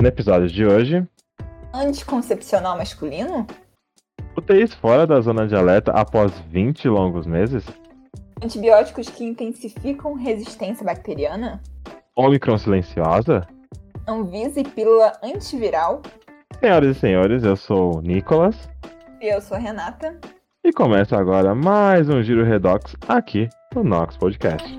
No episódio de hoje, Anticoncepcional masculino? UTIs fora da zona de alerta após 20 longos meses? Antibióticos que intensificam resistência bacteriana? Omicron silenciosa? Anvisa e pílula antiviral? Senhoras e senhores, eu sou o Nicolas E eu sou a Renata. e começa agora mais um Giro Redox aqui no Nox Podcast.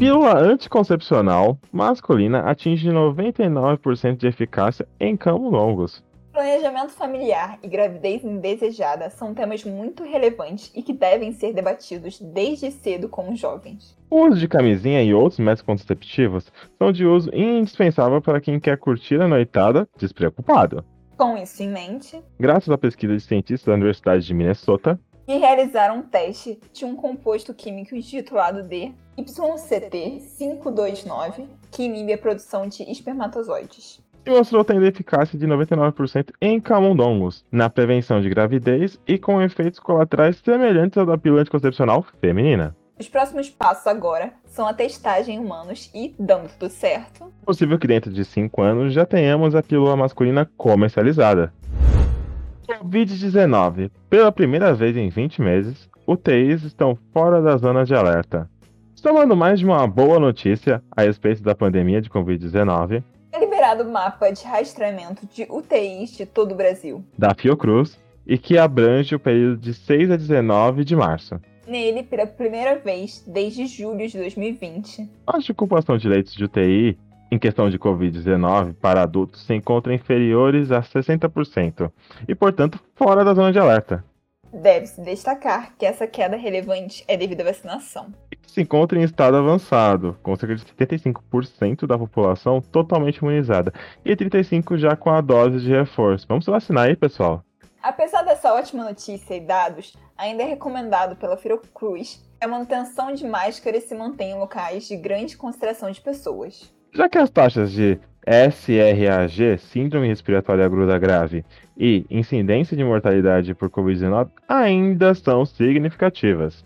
Pílula anticoncepcional masculina atinge 99% de eficácia em camundongos. Planejamento familiar e gravidez indesejada são temas muito relevantes e que devem ser debatidos desde cedo com os jovens. O uso de camisinha e outros métodos contraceptivos são de uso indispensável para quem quer curtir a noitada despreocupado. Com isso em mente, Graças à pesquisa de cientistas da Universidade de Minnesota, e realizaram um teste de um composto químico intitulado de YCT529, que inibe a produção de espermatozoides. se mostrou tendo eficácia de 99% em camundongos, na prevenção de gravidez e com efeitos colaterais semelhantes ao da pílula anticoncepcional feminina. Os próximos passos agora são a testagem em humanos e, dando tudo certo, É possível que dentro de 5 anos já tenhamos a pílula masculina comercializada. Covid-19. Pela primeira vez em 20 meses, UTIs estão fora da zona de alerta. Somando mais de uma boa notícia a respeito da pandemia de Covid-19, é liberado o mapa de rastreamento de UTIs de todo o Brasil. da Fiocruz, e que abrange o período de 6 a 19 de março. Nele, pela primeira vez desde julho de 2020, A ocupação de leitos de UTI em questão de Covid-19 para adultos se encontra inferiores a 60% e, portanto, fora da zona de alerta. Deve-se destacar que essa queda relevante é devido à vacinação. Se encontra em estado avançado, com cerca de 75% da população totalmente imunizada e 35% já com a dose de reforço. Vamos se vacinar aí, pessoal. Apesar dessa ótima notícia e dados, ainda é recomendado pela Fiocruz que a manutenção de máscaras se mantenha em locais de grande concentração de pessoas. Já que as taxas de SRAG, Síndrome Respiratória Aguda Grave, e incidência de mortalidade por Covid-19 ainda são significativas.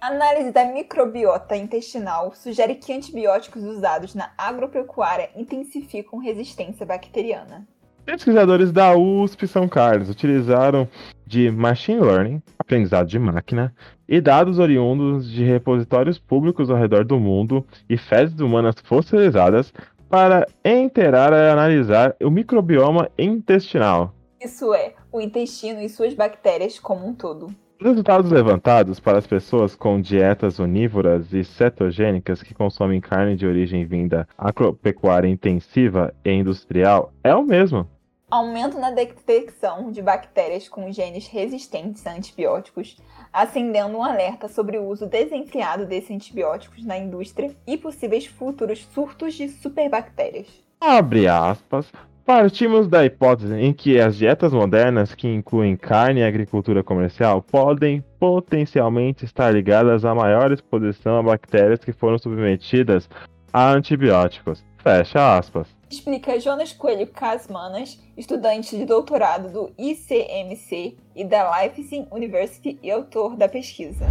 A análise da microbiota intestinal sugere que antibióticos usados na agropecuária intensificam resistência bacteriana. Pesquisadores da USP São Carlos utilizaram de machine learning, aprendizado de máquina, e dados oriundos de repositórios públicos ao redor do mundo e fezes humanas fossilizadas para enterar e analisar o microbioma intestinal. Isso é, o intestino e suas bactérias como um todo. Os resultados levantados para as pessoas com dietas onívoras e cetogênicas que consomem carne de origem vinda agropecuária intensiva e industrial é o mesmo. Aumento na detecção de bactérias com genes resistentes a antibióticos, acendendo um alerta sobre o uso desenfreado desses antibióticos na indústria e possíveis futuros surtos de superbactérias. Abre aspas. Partimos da hipótese em que as dietas modernas, que incluem carne e agricultura comercial, podem potencialmente estar ligadas a maior exposição a bactérias que foram submetidas a antibióticos. Fecha aspas. Explica Jonas Coelho Casmanas, estudante de doutorado do ICMC e da Leipzig University e autor da pesquisa.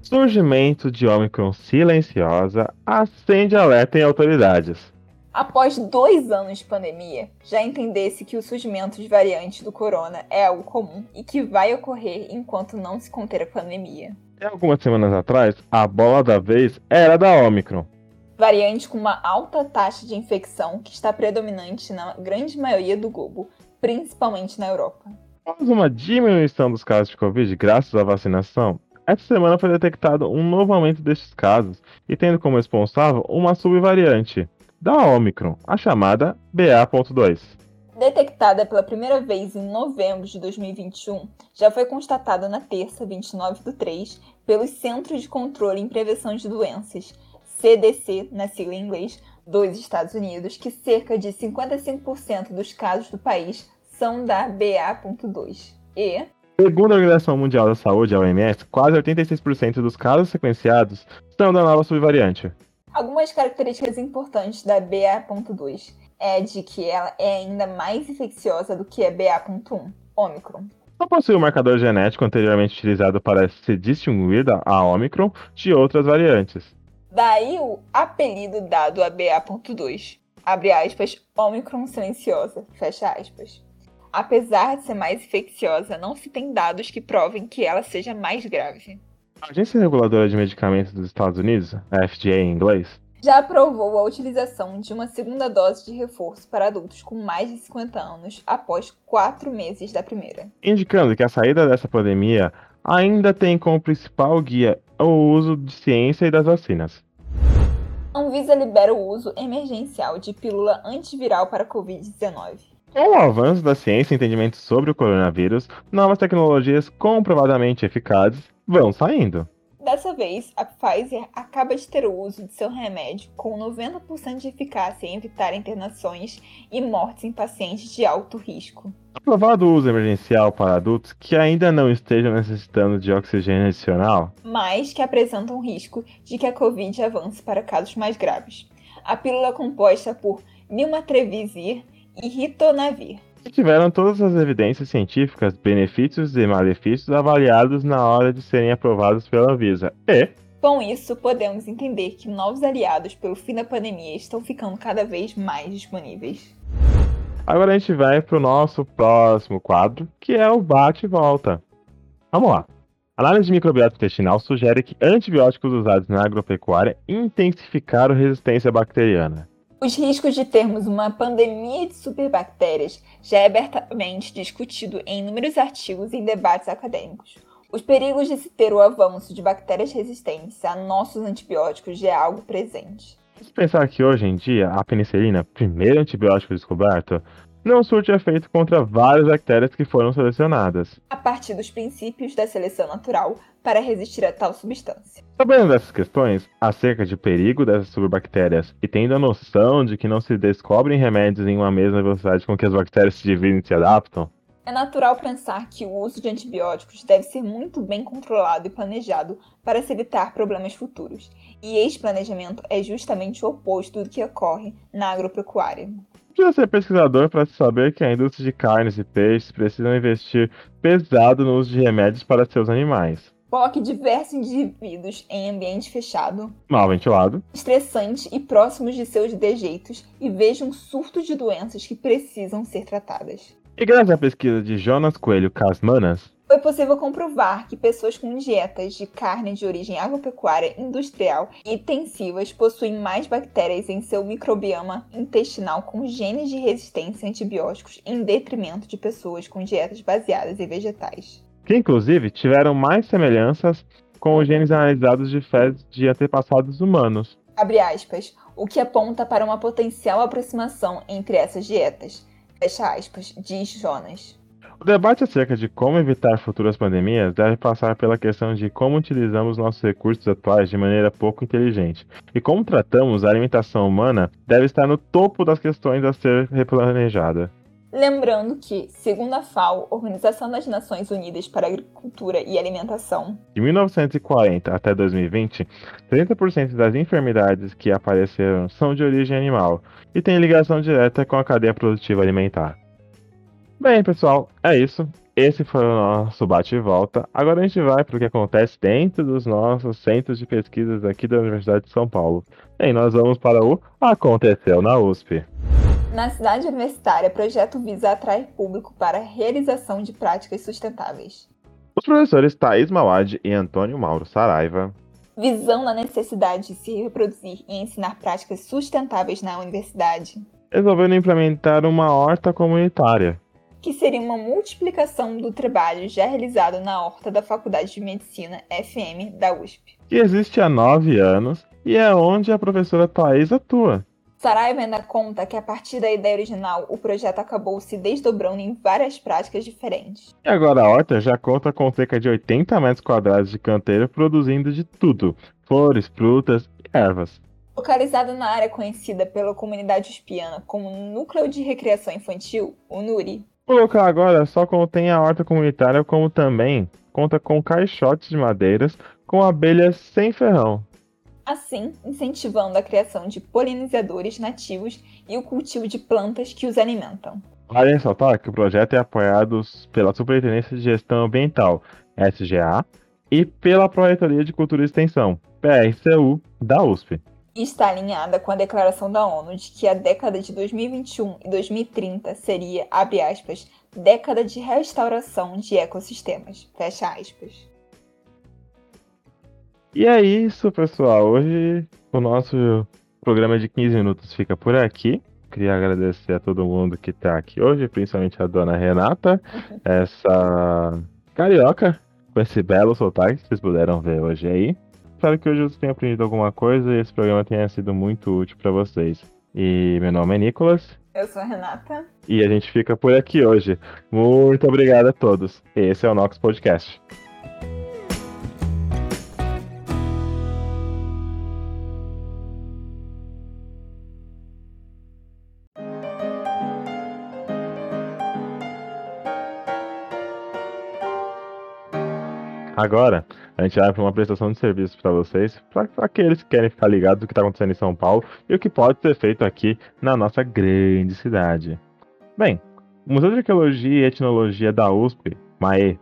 Surgimento de Omicron silenciosa acende alerta em autoridades. Após dois anos de pandemia, já entendesse que o surgimento de variantes do corona é algo comum e que vai ocorrer enquanto não se conter a pandemia. Até algumas semanas atrás, a bola da vez era da Omicron. Variante com uma alta taxa de infecção que está predominante na grande maioria do globo, principalmente na Europa. Após uma diminuição dos casos de Covid graças à vacinação, essa semana foi detectado um novo aumento destes casos e tendo como responsável uma subvariante da Omicron, a chamada BA.2. Detectada pela primeira vez em novembro de 2021, já foi constatada na terça, 29 do 3, pelos Centros de Controle e Prevenção de Doenças, CDC, na sigla em inglês, dos Estados Unidos, que cerca de 55% dos casos do país são da BA.2. E. Segundo a Organização Mundial da Saúde, a OMS, quase 86% dos casos sequenciados são da nova subvariante. Algumas características importantes da BA.2 é de que ela é ainda mais infecciosa do que a BA.1, Omicron. Não possui um marcador genético anteriormente utilizado para se distinguir da Omicron de outras variantes. Daí o apelido dado a BA.2, abre aspas, Omicron silenciosa, fecha aspas. Apesar de ser mais infecciosa, não se tem dados que provem que ela seja mais grave. A Agência Reguladora de Medicamentos dos Estados Unidos, a FDA em inglês, já aprovou a utilização de uma segunda dose de reforço para adultos com mais de 50 anos após quatro meses da primeira. Indicando que a saída dessa pandemia ainda tem como principal guia o uso de ciência e das vacinas. A Anvisa libera o uso emergencial de pílula antiviral para Covid-19. Com o avanço da ciência e entendimento sobre o coronavírus, novas tecnologias comprovadamente eficazes vão saindo. Dessa vez, a Pfizer acaba de ter o uso de seu remédio com 90% de eficácia em evitar internações e mortes em pacientes de alto risco. Aprovado o uso emergencial para adultos que ainda não estejam necessitando de oxigênio adicional, mas que apresentam risco de que a Covid avance para casos mais graves. A pílula é composta por Nilmatrevizir e Ritonavir que tiveram todas as evidências científicas, benefícios e malefícios avaliados na hora de serem aprovados pela Anvisa. E, com isso, podemos entender que novos aliados pelo fim da pandemia estão ficando cada vez mais disponíveis. Agora a gente vai para o nosso próximo quadro, que é o bate e volta. Vamos lá. A análise de microbiota intestinal sugere que antibióticos usados na agropecuária intensificaram resistência bacteriana. Os riscos de termos uma pandemia de superbactérias já é abertamente discutido em inúmeros artigos e debates acadêmicos. Os perigos de se ter o avanço de bactérias resistentes a nossos antibióticos já é algo presente. Se pensar que hoje em dia a penicilina, primeiro antibiótico descoberto, não surte efeito contra várias bactérias que foram selecionadas. A partir dos princípios da seleção natural para resistir a tal substância. Sabendo dessas questões, acerca de perigo dessas superbactérias e tendo a noção de que não se descobrem remédios em uma mesma velocidade com que as bactérias se dividem e se adaptam, é natural pensar que o uso de antibióticos deve ser muito bem controlado e planejado para se evitar problemas futuros. E este planejamento é justamente o oposto do que ocorre na agropecuária precisa ser pesquisador para saber que a indústria de carnes e peixes precisa investir pesado no uso de remédios para seus animais. Coloque diversos indivíduos em ambiente fechado, mal ventilado, estressante e próximos de seus dejeitos e veja um surto de doenças que precisam ser tratadas. E graças à pesquisa de Jonas Coelho Casmanas, foi possível comprovar que pessoas com dietas de carne de origem agropecuária industrial e intensivas possuem mais bactérias em seu microbioma intestinal com genes de resistência a antibióticos em detrimento de pessoas com dietas baseadas em vegetais. Que inclusive tiveram mais semelhanças com os genes analisados de fezes de antepassados humanos. Abre aspas, o que aponta para uma potencial aproximação entre essas dietas. Fecha aspas, diz Jonas. O debate acerca de como evitar futuras pandemias deve passar pela questão de como utilizamos nossos recursos atuais de maneira pouco inteligente. E como tratamos a alimentação humana deve estar no topo das questões a ser replanejada. Lembrando que, segundo a FAO, Organização das Nações Unidas para Agricultura e Alimentação, de 1940 até 2020, 30% das enfermidades que apareceram são de origem animal e têm ligação direta com a cadeia produtiva alimentar. Bem, pessoal, é isso. Esse foi o nosso bate e volta. Agora a gente vai para o que acontece dentro dos nossos centros de pesquisas aqui da Universidade de São Paulo. E nós vamos para o Aconteceu na USP. Na cidade universitária, o projeto visa atrair público para a realização de práticas sustentáveis. Os professores Thaís Mawad e Antônio Mauro Saraiva, visando a necessidade de se reproduzir e ensinar práticas sustentáveis na universidade, resolveram implementar uma horta comunitária que seria uma multiplicação do trabalho já realizado na horta da Faculdade de Medicina FM da USP. Que existe há nove anos e é onde a professora Thais atua. Saraiva ainda conta que a partir da ideia original, o projeto acabou se desdobrando em várias práticas diferentes. E agora a horta já conta com cerca de 80 metros quadrados de canteiro produzindo de tudo: flores, frutas e ervas. Localizada na área conhecida pela comunidade espiana como Núcleo de Recreação Infantil, o NURI. O local agora só contém a horta comunitária, como também conta com caixotes de madeiras com abelhas sem ferrão. Assim, incentivando a criação de polinizadores nativos e o cultivo de plantas que os alimentam. Vale ressaltar que o projeto é apoiado pela Superintendência de Gestão Ambiental, SGA, e pela Proreitoria de Cultura e Extensão, PRCU, da USP está alinhada com a declaração da ONU de que a década de 2021 e 2030 seria, abre aspas, década de restauração de ecossistemas, fecha aspas. E é isso, pessoal. Hoje o nosso programa de 15 minutos fica por aqui. Queria agradecer a todo mundo que está aqui hoje, principalmente a dona Renata, essa carioca, com esse belo sotaque que vocês puderam ver hoje aí espero que hoje vocês tenham aprendido alguma coisa e esse programa tenha sido muito útil para vocês. E meu nome é Nicolas. Eu sou a Renata. E a gente fica por aqui hoje. Muito obrigado a todos. Esse é o Nox Podcast. Agora, a gente vai para uma prestação de serviço para vocês, para aqueles que querem ficar ligados do que está acontecendo em São Paulo e o que pode ser feito aqui na nossa grande cidade. Bem, o Museu de Arqueologia e Etnologia da USP, MAE,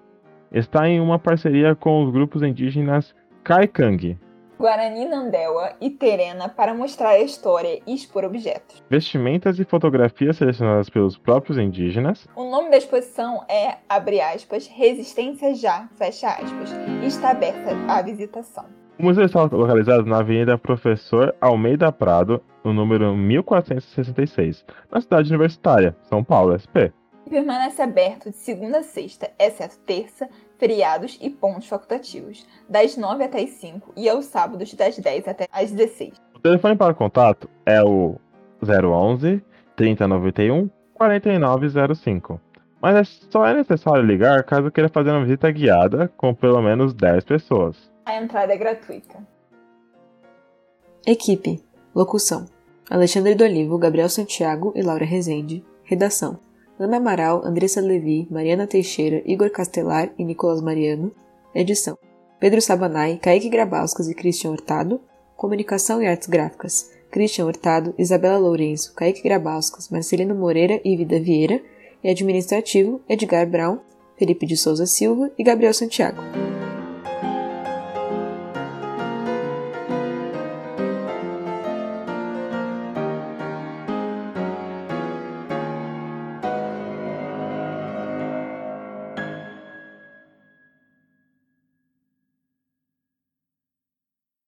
está em uma parceria com os grupos indígenas Kaikang, Guarani Nandewa e Terena para mostrar a história e expor objetos. Vestimentas e fotografias selecionadas pelos próprios indígenas. O nome da exposição é, abre aspas, Resistência Já, fecha aspas, e está aberta à visitação. O museu está localizado na Avenida Professor Almeida Prado, no número 1466, na cidade universitária, São Paulo, SP. Permanece aberto de segunda a sexta, exceto terça, feriados e pontos facultativos, das 9 até as 5 e aos sábados das 10 até as 16. O telefone para contato é o 011 3091 4905. Mas é só é necessário ligar caso queira fazer uma visita guiada com pelo menos 10 pessoas. A entrada é gratuita. Equipe: Locução: Alexandre do Olivo, Gabriel Santiago e Laura Rezende. Redação: Ana Amaral, Andressa Levi, Mariana Teixeira, Igor Castelar e Nicolas Mariano. Edição: Pedro Sabanai, Kaique Grabauskas e Christian Hurtado. Comunicação e Artes Gráficas: Christian Hurtado, Isabela Lourenço, Kaique Grabauskas, Marcelino Moreira e Vida Vieira. E administrativo: Edgar Brown, Felipe de Souza Silva e Gabriel Santiago.